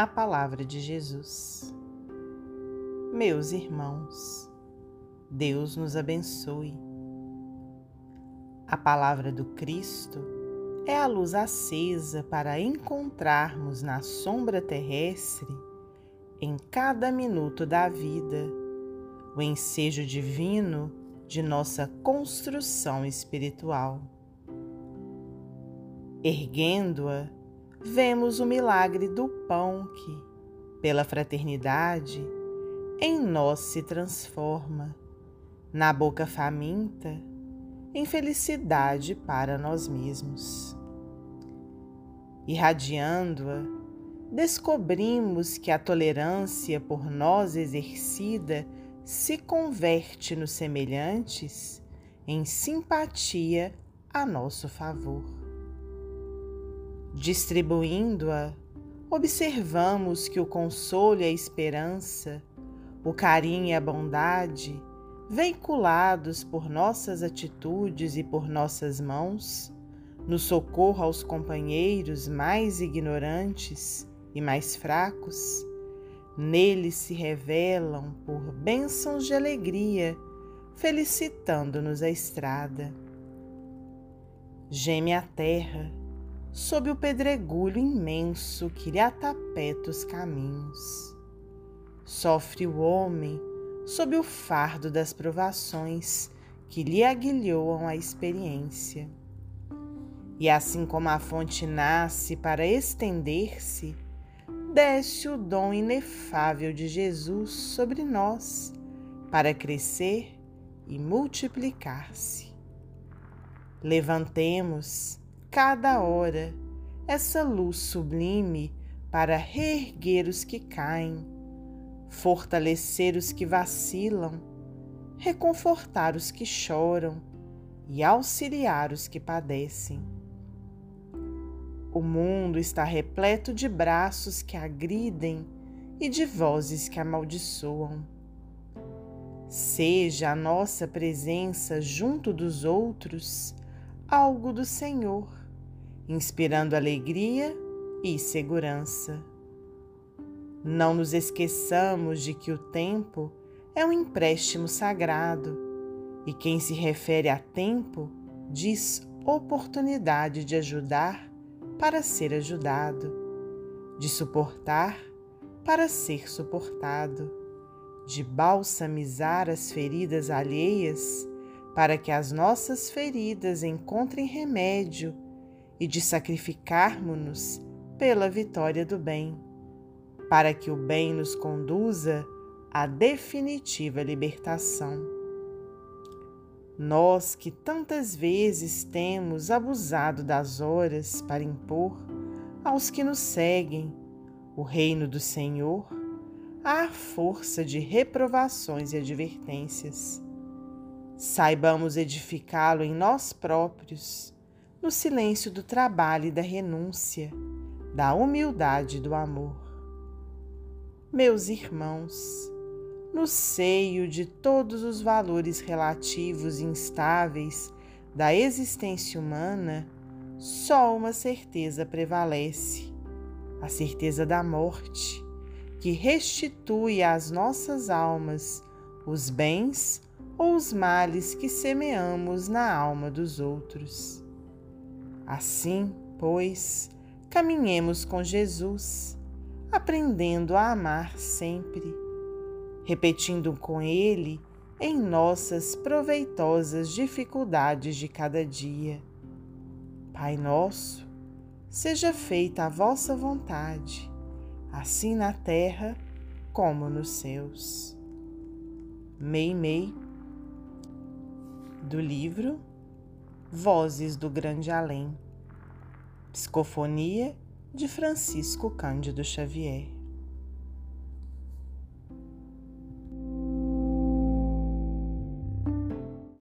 a palavra de Jesus. Meus irmãos, Deus nos abençoe. A palavra do Cristo é a luz acesa para encontrarmos na sombra terrestre, em cada minuto da vida, o ensejo divino de nossa construção espiritual. Erguendo-a, vemos o milagre do pão que, pela fraternidade, em nós se transforma, na boca faminta, em felicidade para nós mesmos. Irradiando-a, descobrimos que a tolerância por nós exercida se converte nos semelhantes em simpatia a nosso favor. Distribuindo-a, observamos que o consolo e a esperança, o carinho e a bondade, veiculados por nossas atitudes e por nossas mãos, no socorro aos companheiros mais ignorantes e mais fracos, neles se revelam por bênçãos de alegria, felicitando-nos a estrada. Geme a terra, sob o pedregulho imenso que lhe atapeta os caminhos. Sofre o homem sob o fardo das provações que lhe aguilhoam a experiência. E assim como a fonte nasce para estender-se, desce o dom inefável de Jesus sobre nós para crescer e multiplicar-se. Levantemos cada hora essa luz sublime para reerguer os que caem, fortalecer os que vacilam, reconfortar os que choram e auxiliar os que padecem. O mundo está repleto de braços que agridem e de vozes que amaldiçoam. Seja a nossa presença junto dos outros algo do Senhor inspirando alegria e segurança. Não nos esqueçamos de que o tempo é um empréstimo sagrado e quem se refere a tempo diz oportunidade de ajudar para ser ajudado, de suportar para ser suportado, de balsamizar as feridas alheias para que as nossas feridas encontrem remédio e de sacrificarmos-nos pela vitória do bem, para que o bem nos conduza à definitiva libertação. Nós que tantas vezes temos abusado das horas para impor aos que nos seguem o reino do Senhor, à força de reprovações e advertências. Saibamos edificá-lo em nós próprios no silêncio do trabalho e da renúncia, da humildade e do amor. Meus irmãos, no seio de todos os valores relativos e instáveis da existência humana, só uma certeza prevalece: a certeza da morte, que restitui às nossas almas os bens ou os males que semeamos na alma dos outros. Assim, pois, caminhemos com Jesus, aprendendo a amar sempre, repetindo com Ele em nossas proveitosas dificuldades de cada dia. Pai nosso, seja feita a vossa vontade, assim na terra como nos céus. Mei Mei, do livro Vozes do Grande Além. Psicofonia de Francisco Cândido Xavier.